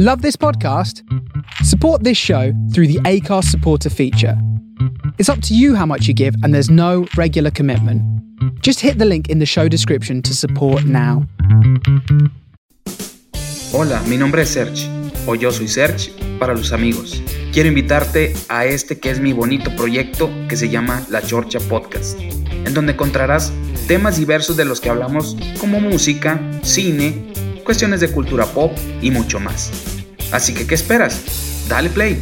Love this podcast? Support this show through the Acast supporter feature. It's up to you how much you give, and there's no regular commitment. Just hit the link in the show description to support now. Hola, mi nombre es Serge, o yo soy Serge para los amigos. Quiero invitarte a este que es mi bonito proyecto que se llama La Chorcha Podcast, en donde encontrarás temas diversos de los que hablamos como música, cine, cuestiones de cultura pop y mucho más. Así que, ¿qué esperas? Dale play.